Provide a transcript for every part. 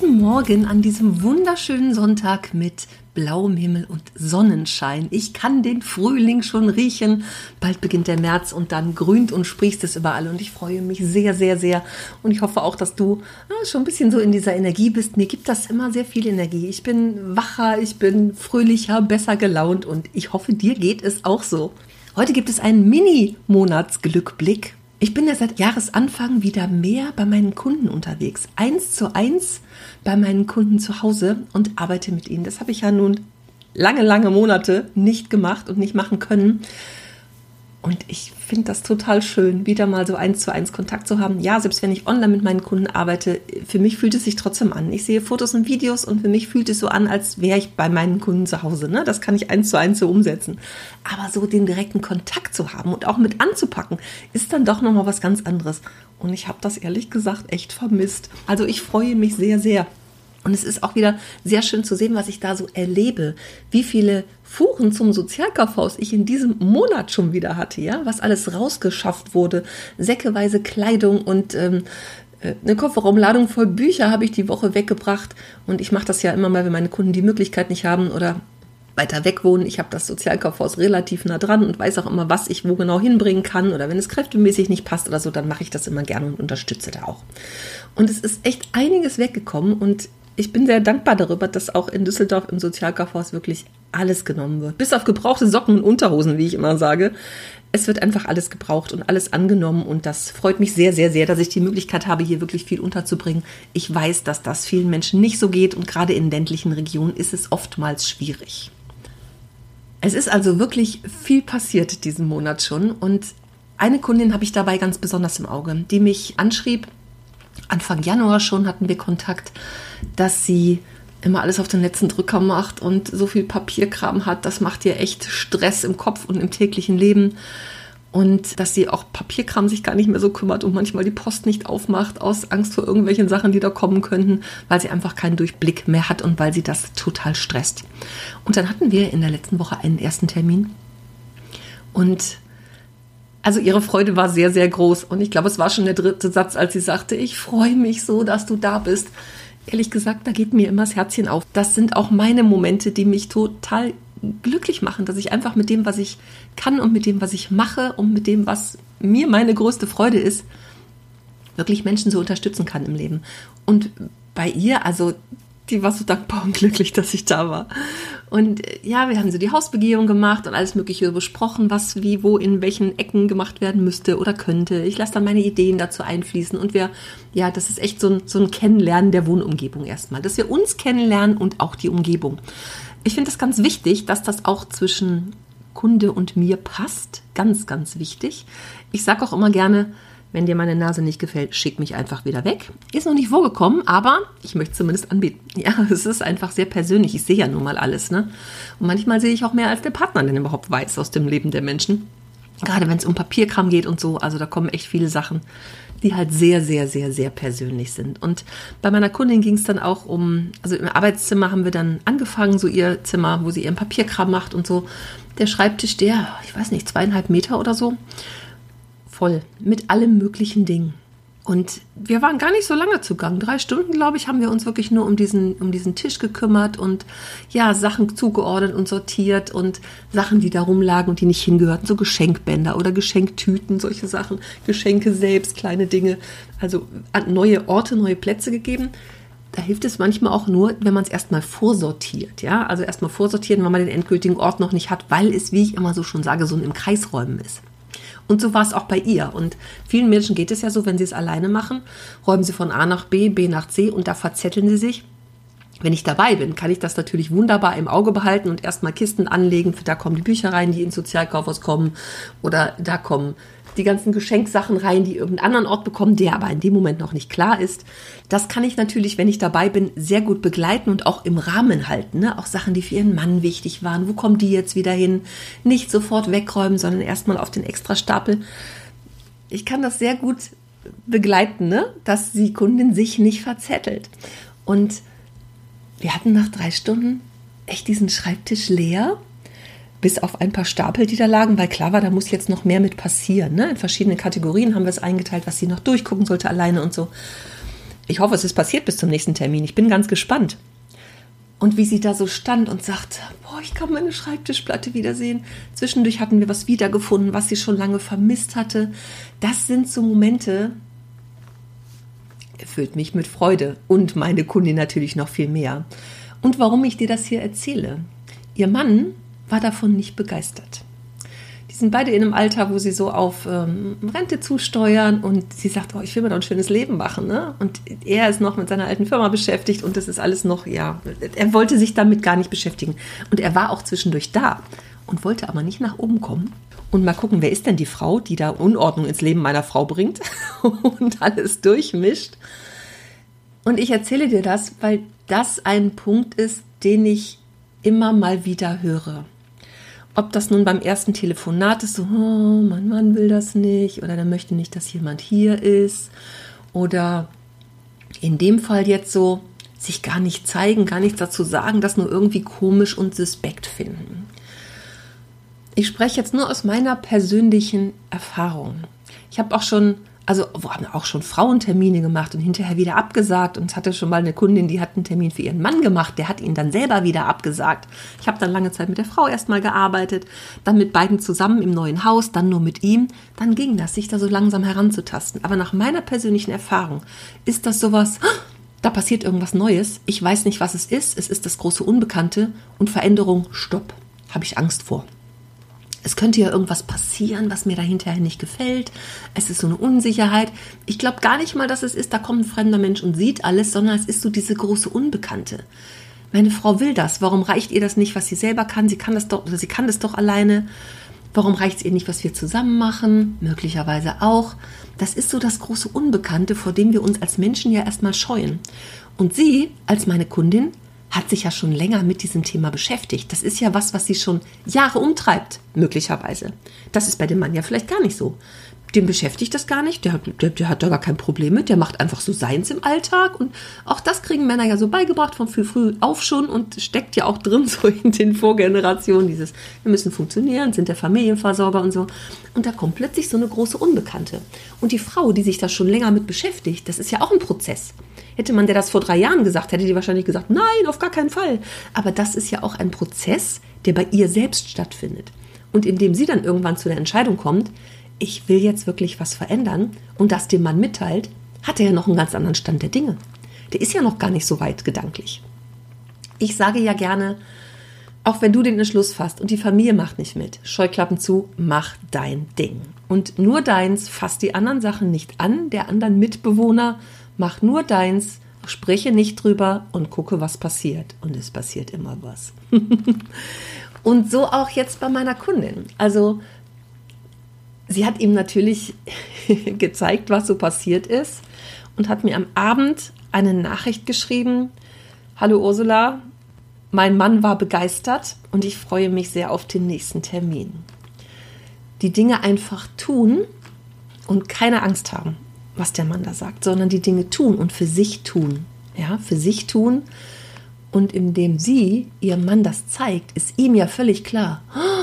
Guten Morgen an diesem wunderschönen Sonntag mit blauem Himmel und Sonnenschein. Ich kann den Frühling schon riechen. Bald beginnt der März und dann grünt und sprießt es überall und ich freue mich sehr, sehr, sehr. Und ich hoffe auch, dass du ja, schon ein bisschen so in dieser Energie bist. Mir gibt das immer sehr viel Energie. Ich bin wacher, ich bin fröhlicher, besser gelaunt und ich hoffe, dir geht es auch so. Heute gibt es einen Mini-Monatsglückblick ich bin ja seit Jahresanfang wieder mehr bei meinen Kunden unterwegs. Eins zu eins bei meinen Kunden zu Hause und arbeite mit ihnen. Das habe ich ja nun lange, lange Monate nicht gemacht und nicht machen können. Und ich finde das total schön, wieder mal so eins zu eins Kontakt zu haben. Ja, selbst wenn ich online mit meinen Kunden arbeite, für mich fühlt es sich trotzdem an. Ich sehe Fotos und Videos und für mich fühlt es so an, als wäre ich bei meinen Kunden zu Hause. Ne? Das kann ich eins zu eins so umsetzen. Aber so den direkten Kontakt zu haben und auch mit anzupacken, ist dann doch nochmal was ganz anderes. Und ich habe das ehrlich gesagt echt vermisst. Also ich freue mich sehr, sehr und es ist auch wieder sehr schön zu sehen, was ich da so erlebe, wie viele Fuhren zum Sozialkaufhaus ich in diesem Monat schon wieder hatte, ja, was alles rausgeschafft wurde, säckeweise Kleidung und ähm, äh, eine Kofferraumladung voll Bücher habe ich die Woche weggebracht und ich mache das ja immer mal, wenn meine Kunden die Möglichkeit nicht haben oder weiter weg wohnen. Ich habe das Sozialkaufhaus relativ nah dran und weiß auch immer, was ich wo genau hinbringen kann. Oder wenn es kräftemäßig nicht passt oder so, dann mache ich das immer gerne und unterstütze da auch. Und es ist echt einiges weggekommen und ich bin sehr dankbar darüber, dass auch in Düsseldorf im Sozialkaufhaus wirklich alles genommen wird. Bis auf gebrauchte Socken und Unterhosen, wie ich immer sage. Es wird einfach alles gebraucht und alles angenommen und das freut mich sehr, sehr, sehr, dass ich die Möglichkeit habe, hier wirklich viel unterzubringen. Ich weiß, dass das vielen Menschen nicht so geht und gerade in ländlichen Regionen ist es oftmals schwierig. Es ist also wirklich viel passiert diesen Monat schon und eine Kundin habe ich dabei ganz besonders im Auge, die mich anschrieb, Anfang Januar schon hatten wir Kontakt, dass sie immer alles auf den letzten Drücker macht und so viel Papierkram hat, das macht ihr echt Stress im Kopf und im täglichen Leben. Und dass sie auch Papierkram sich gar nicht mehr so kümmert und manchmal die Post nicht aufmacht aus Angst vor irgendwelchen Sachen, die da kommen könnten, weil sie einfach keinen Durchblick mehr hat und weil sie das total stresst. Und dann hatten wir in der letzten Woche einen ersten Termin. Und also ihre Freude war sehr, sehr groß. Und ich glaube, es war schon der dritte Satz, als sie sagte, ich freue mich so, dass du da bist. Ehrlich gesagt, da geht mir immer das Herzchen auf. Das sind auch meine Momente, die mich total glücklich machen, dass ich einfach mit dem, was ich kann und mit dem, was ich mache und mit dem, was mir meine größte Freude ist, wirklich Menschen so unterstützen kann im Leben. Und bei ihr, also die war so dankbar und glücklich, dass ich da war. Und äh, ja, wir haben so die Hausbegehung gemacht und alles Mögliche besprochen, was wie, wo, in welchen Ecken gemacht werden müsste oder könnte. Ich lasse dann meine Ideen dazu einfließen und wir, ja, das ist echt so ein, so ein Kennenlernen der Wohnumgebung erstmal, dass wir uns kennenlernen und auch die Umgebung. Ich finde das ganz wichtig, dass das auch zwischen Kunde und mir passt. Ganz, ganz wichtig. Ich sage auch immer gerne, wenn dir meine Nase nicht gefällt, schick mich einfach wieder weg. Ist noch nicht vorgekommen, aber ich möchte zumindest anbieten. Ja, es ist einfach sehr persönlich. Ich sehe ja nun mal alles, ne? Und manchmal sehe ich auch mehr, als der Partner denn überhaupt weiß aus dem Leben der Menschen. Gerade wenn es um Papierkram geht und so. Also da kommen echt viele Sachen, die halt sehr, sehr, sehr, sehr persönlich sind. Und bei meiner Kundin ging es dann auch um, also im Arbeitszimmer haben wir dann angefangen, so ihr Zimmer, wo sie ihren Papierkram macht und so. Der Schreibtisch, der, ich weiß nicht, zweieinhalb Meter oder so voll mit allem möglichen Dingen. Und wir waren gar nicht so lange zugang. Drei Stunden, glaube ich, haben wir uns wirklich nur um diesen, um diesen Tisch gekümmert und ja, Sachen zugeordnet und sortiert und Sachen, die da rumlagen und die nicht hingehörten, so Geschenkbänder oder Geschenktüten, solche Sachen, Geschenke selbst, kleine Dinge. Also neue Orte, neue Plätze gegeben. Da hilft es manchmal auch nur, wenn man es erstmal vorsortiert. Ja, also erstmal vorsortieren, wenn man den endgültigen Ort noch nicht hat, weil es, wie ich immer so schon sage, so im Kreisräumen ist. Und so war es auch bei ihr. Und vielen Menschen geht es ja so, wenn sie es alleine machen, räumen sie von A nach B, B nach C und da verzetteln sie sich. Wenn ich dabei bin, kann ich das natürlich wunderbar im Auge behalten und erstmal Kisten anlegen. Da kommen die Bücher rein, die ins Sozialkaufhaus kommen. Oder da kommen die ganzen Geschenksachen rein, die irgendeinen anderen Ort bekommen, der aber in dem Moment noch nicht klar ist. Das kann ich natürlich, wenn ich dabei bin, sehr gut begleiten und auch im Rahmen halten. Ne? Auch Sachen, die für ihren Mann wichtig waren. Wo kommen die jetzt wieder hin? Nicht sofort wegräumen, sondern erstmal auf den Extrastapel. Ich kann das sehr gut begleiten, ne? dass die Kundin sich nicht verzettelt. Und wir hatten nach drei Stunden echt diesen Schreibtisch leer bis auf ein paar Stapel, die da lagen, weil klar war, da muss jetzt noch mehr mit passieren. Ne? In verschiedene Kategorien haben wir es eingeteilt, was sie noch durchgucken sollte alleine und so. Ich hoffe, es ist passiert bis zum nächsten Termin. Ich bin ganz gespannt. Und wie sie da so stand und sagt, boah, ich kann meine Schreibtischplatte wiedersehen. Zwischendurch hatten wir was wiedergefunden, was sie schon lange vermisst hatte. Das sind so Momente, erfüllt mich mit Freude und meine Kundin natürlich noch viel mehr. Und warum ich dir das hier erzähle. Ihr Mann war davon nicht begeistert. Die sind beide in einem Alter, wo sie so auf ähm, Rente zusteuern und sie sagt, oh, ich will mir doch ein schönes Leben machen. Ne? Und er ist noch mit seiner alten Firma beschäftigt und das ist alles noch, ja, er wollte sich damit gar nicht beschäftigen. Und er war auch zwischendurch da und wollte aber nicht nach oben kommen. Und mal gucken, wer ist denn die Frau, die da Unordnung ins Leben meiner Frau bringt und alles durchmischt. Und ich erzähle dir das, weil das ein Punkt ist, den ich immer mal wieder höre. Ob das nun beim ersten Telefonat ist, so, oh, mein Mann will das nicht oder der möchte nicht, dass jemand hier ist oder in dem Fall jetzt so, sich gar nicht zeigen, gar nichts dazu sagen, das nur irgendwie komisch und suspekt finden. Ich spreche jetzt nur aus meiner persönlichen Erfahrung. Ich habe auch schon also wir haben auch schon Frauentermine gemacht und hinterher wieder abgesagt. Und hatte schon mal eine Kundin, die hat einen Termin für ihren Mann gemacht, der hat ihn dann selber wieder abgesagt. Ich habe dann lange Zeit mit der Frau erstmal gearbeitet, dann mit beiden zusammen im neuen Haus, dann nur mit ihm. Dann ging das, sich da so langsam heranzutasten. Aber nach meiner persönlichen Erfahrung ist das sowas, da passiert irgendwas Neues. Ich weiß nicht, was es ist. Es ist das große Unbekannte und Veränderung, stopp. Habe ich Angst vor es könnte ja irgendwas passieren, was mir da hinterher nicht gefällt. Es ist so eine Unsicherheit. Ich glaube gar nicht mal, dass es ist, da kommt ein fremder Mensch und sieht alles, sondern es ist so diese große Unbekannte. Meine Frau will das. Warum reicht ihr das nicht, was sie selber kann? Sie kann das doch, sie kann das doch alleine. Warum reicht es ihr nicht, was wir zusammen machen? Möglicherweise auch. Das ist so das große Unbekannte, vor dem wir uns als Menschen ja erstmal scheuen. Und sie, als meine Kundin, hat sich ja schon länger mit diesem Thema beschäftigt. Das ist ja was, was sie schon Jahre umtreibt, möglicherweise. Das ist bei dem Mann ja vielleicht gar nicht so. Dem beschäftigt das gar nicht, der, der, der hat da gar kein Problem mit, der macht einfach so seins im Alltag und auch das kriegen Männer ja so beigebracht von früh früh auf schon und steckt ja auch drin so in den Vorgenerationen dieses, wir müssen funktionieren, sind der Familienversorger und so. Und da kommt plötzlich so eine große Unbekannte. Und die Frau, die sich da schon länger mit beschäftigt, das ist ja auch ein Prozess. Hätte man der das vor drei Jahren gesagt, hätte die wahrscheinlich gesagt, nein, auf gar keinen Fall. Aber das ist ja auch ein Prozess, der bei ihr selbst stattfindet. Und indem sie dann irgendwann zu der Entscheidung kommt, ich will jetzt wirklich was verändern und das dem Mann mitteilt, hat er ja noch einen ganz anderen Stand der Dinge. Der ist ja noch gar nicht so weit gedanklich. Ich sage ja gerne, auch wenn du den Entschluss fasst und die Familie macht nicht mit, Scheuklappen zu, mach dein Ding. Und nur deins, fasst die anderen Sachen nicht an, der anderen Mitbewohner mach nur deins, spreche nicht drüber und gucke, was passiert. Und es passiert immer was. und so auch jetzt bei meiner Kundin. Also sie hat ihm natürlich gezeigt, was so passiert ist und hat mir am Abend eine Nachricht geschrieben. Hallo Ursula, mein Mann war begeistert und ich freue mich sehr auf den nächsten Termin. Die Dinge einfach tun und keine Angst haben was der Mann da sagt, sondern die Dinge tun und für sich tun. Ja, für sich tun. Und indem sie ihrem Mann das zeigt, ist ihm ja völlig klar, oh,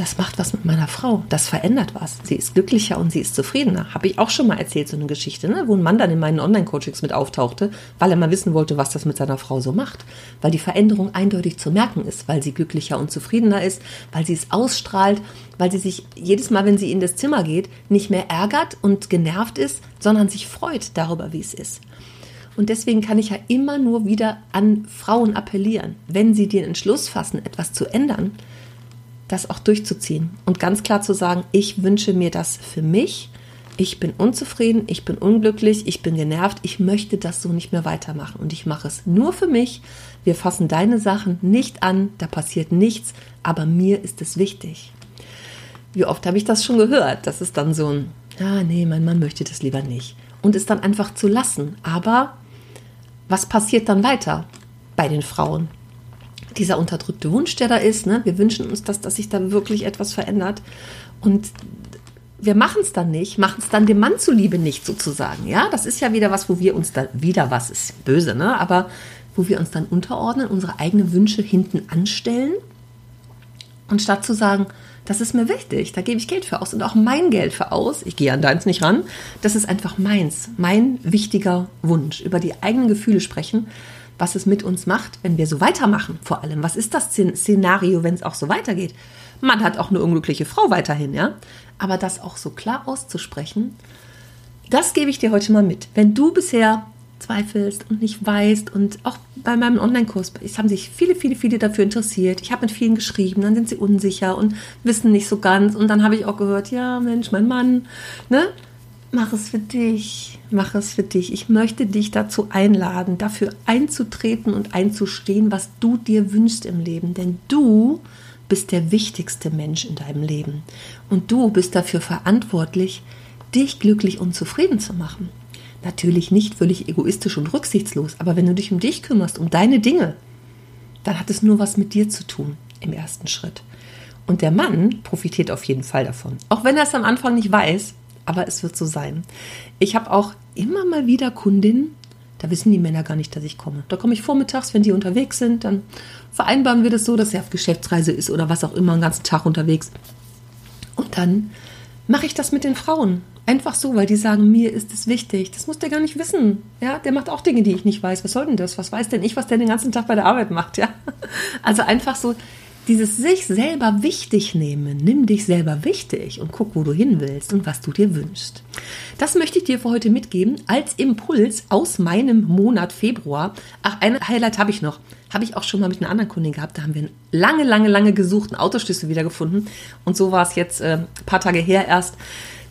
das macht was mit meiner Frau, das verändert was. Sie ist glücklicher und sie ist zufriedener. Habe ich auch schon mal erzählt, so eine Geschichte, ne? wo ein Mann dann in meinen Online-Coachings mit auftauchte, weil er mal wissen wollte, was das mit seiner Frau so macht. Weil die Veränderung eindeutig zu merken ist, weil sie glücklicher und zufriedener ist, weil sie es ausstrahlt, weil sie sich jedes Mal, wenn sie in das Zimmer geht, nicht mehr ärgert und genervt ist, sondern sich freut darüber, wie es ist. Und deswegen kann ich ja immer nur wieder an Frauen appellieren, wenn sie den Entschluss fassen, etwas zu ändern, das auch durchzuziehen und ganz klar zu sagen, ich wünsche mir das für mich, ich bin unzufrieden, ich bin unglücklich, ich bin genervt, ich möchte das so nicht mehr weitermachen und ich mache es nur für mich. Wir fassen deine Sachen nicht an, da passiert nichts, aber mir ist es wichtig. Wie oft habe ich das schon gehört? Das ist dann so ein, ja, nee, mein Mann möchte das lieber nicht. Und es dann einfach zu lassen. Aber was passiert dann weiter bei den Frauen? Dieser unterdrückte Wunsch, der da ist, ne? wir wünschen uns, dass, dass sich da wirklich etwas verändert. Und wir machen es dann nicht, machen es dann dem Mann zuliebe nicht sozusagen. Ja, das ist ja wieder was, wo wir uns dann wieder was ist böse, ne? Aber wo wir uns dann unterordnen, unsere eigenen Wünsche hinten anstellen und statt zu sagen, das ist mir wichtig, da gebe ich Geld für aus und auch mein Geld für aus. Ich gehe an deins nicht ran. Das ist einfach meins, mein wichtiger Wunsch. Über die eigenen Gefühle sprechen, was es mit uns macht, wenn wir so weitermachen. Vor allem, was ist das Szenario, wenn es auch so weitergeht? Man hat auch eine unglückliche Frau weiterhin, ja. Aber das auch so klar auszusprechen, das gebe ich dir heute mal mit. Wenn du bisher zweifelst und nicht weißt und auch bei meinem Online-Kurs, es haben sich viele, viele, viele dafür interessiert. Ich habe mit vielen geschrieben, dann sind sie unsicher und wissen nicht so ganz. Und dann habe ich auch gehört, ja, Mensch, mein Mann, ne? Mach es für dich, mach es für dich. Ich möchte dich dazu einladen, dafür einzutreten und einzustehen, was du dir wünschst im Leben. Denn du bist der wichtigste Mensch in deinem Leben. Und du bist dafür verantwortlich, dich glücklich und zufrieden zu machen. Natürlich nicht völlig egoistisch und rücksichtslos, aber wenn du dich um dich kümmerst, um deine Dinge, dann hat es nur was mit dir zu tun im ersten Schritt. Und der Mann profitiert auf jeden Fall davon. Auch wenn er es am Anfang nicht weiß, aber es wird so sein. Ich habe auch immer mal wieder Kundinnen, da wissen die Männer gar nicht, dass ich komme. Da komme ich vormittags, wenn die unterwegs sind, dann vereinbaren wir das so, dass er auf Geschäftsreise ist oder was auch immer, einen ganzen Tag unterwegs. Und dann mache ich das mit den Frauen. Einfach so, weil die sagen, mir ist es wichtig. Das muss der gar nicht wissen. Ja, der macht auch Dinge, die ich nicht weiß. Was soll denn das? Was weiß denn ich, was der den ganzen Tag bei der Arbeit macht? Ja, also einfach so dieses sich selber wichtig nehmen, nimm dich selber wichtig und guck, wo du hin willst und was du dir wünschst. Das möchte ich dir für heute mitgeben als Impuls aus meinem Monat Februar. Ach, ein Highlight habe ich noch. Habe ich auch schon mal mit einer anderen Kundin gehabt. Da haben wir einen lange, lange, lange gesuchten Autoschlüssel wiedergefunden. Und so war es jetzt äh, ein paar Tage her erst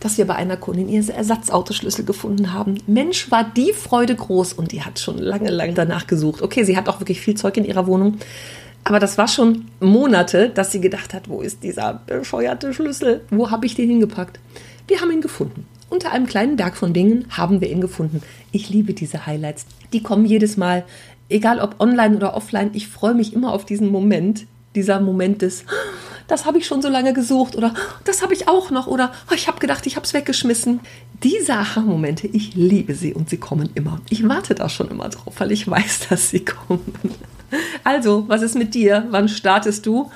dass wir bei einer Kundin ihren Ersatzautoschlüssel gefunden haben. Mensch, war die Freude groß und die hat schon lange, lange danach gesucht. Okay, sie hat auch wirklich viel Zeug in ihrer Wohnung, aber das war schon Monate, dass sie gedacht hat, wo ist dieser bescheuerte Schlüssel? Wo habe ich den hingepackt? Wir haben ihn gefunden. Unter einem kleinen Berg von Dingen haben wir ihn gefunden. Ich liebe diese Highlights. Die kommen jedes Mal, egal ob online oder offline. Ich freue mich immer auf diesen Moment, dieser Moment des, das habe ich schon so lange gesucht oder das habe ich auch noch oder oh, ich habe gedacht, ich habe es weggeschmissen. Diese Aha-Momente, ich liebe sie und sie kommen immer. Ich warte da schon immer drauf, weil ich weiß, dass sie kommen. Also, was ist mit dir? Wann startest du?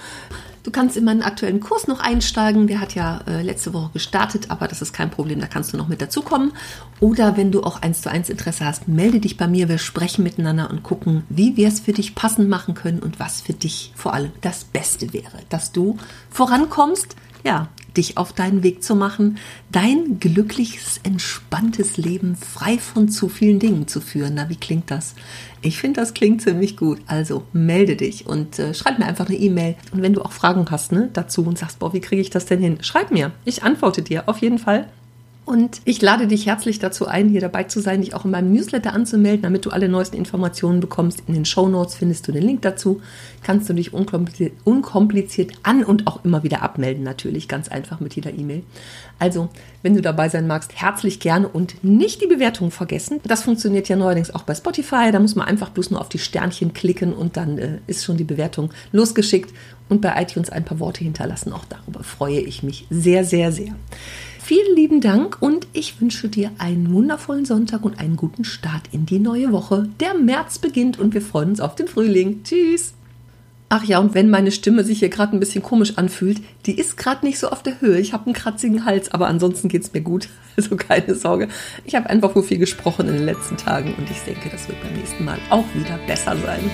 Du kannst in meinen aktuellen Kurs noch einsteigen. Der hat ja äh, letzte Woche gestartet, aber das ist kein Problem, da kannst du noch mit dazukommen. Oder wenn du auch eins zu eins Interesse hast, melde dich bei mir. Wir sprechen miteinander und gucken, wie wir es für dich passend machen können und was für dich vor allem das Beste wäre, dass du vorankommst, ja, dich auf deinen Weg zu machen, dein glückliches, entspanntes Leben frei von zu vielen Dingen zu führen. Na, wie klingt das? Ich finde, das klingt ziemlich gut. Also melde dich und äh, schreib mir einfach eine E-Mail. Und wenn du auch Fragen hast ne, dazu und sagst, boah, wie kriege ich das denn hin? Schreib mir. Ich antworte dir auf jeden Fall. Und ich lade dich herzlich dazu ein, hier dabei zu sein, dich auch in meinem Newsletter anzumelden, damit du alle neuesten Informationen bekommst. In den Show Notes findest du den Link dazu. Kannst du dich unkompliziert, unkompliziert an und auch immer wieder abmelden, natürlich, ganz einfach mit jeder E-Mail. Also, wenn du dabei sein magst, herzlich gerne und nicht die Bewertung vergessen. Das funktioniert ja neuerdings auch bei Spotify. Da muss man einfach bloß nur auf die Sternchen klicken und dann äh, ist schon die Bewertung losgeschickt und bei iTunes ein paar Worte hinterlassen. Auch darüber freue ich mich sehr, sehr, sehr. Vielen lieben Dank und ich wünsche dir einen wundervollen Sonntag und einen guten Start in die neue Woche. Der März beginnt und wir freuen uns auf den Frühling. Tschüss! Ach ja, und wenn meine Stimme sich hier gerade ein bisschen komisch anfühlt, die ist gerade nicht so auf der Höhe. Ich habe einen kratzigen Hals, aber ansonsten geht es mir gut. Also keine Sorge. Ich habe einfach nur viel gesprochen in den letzten Tagen und ich denke, das wird beim nächsten Mal auch wieder besser sein.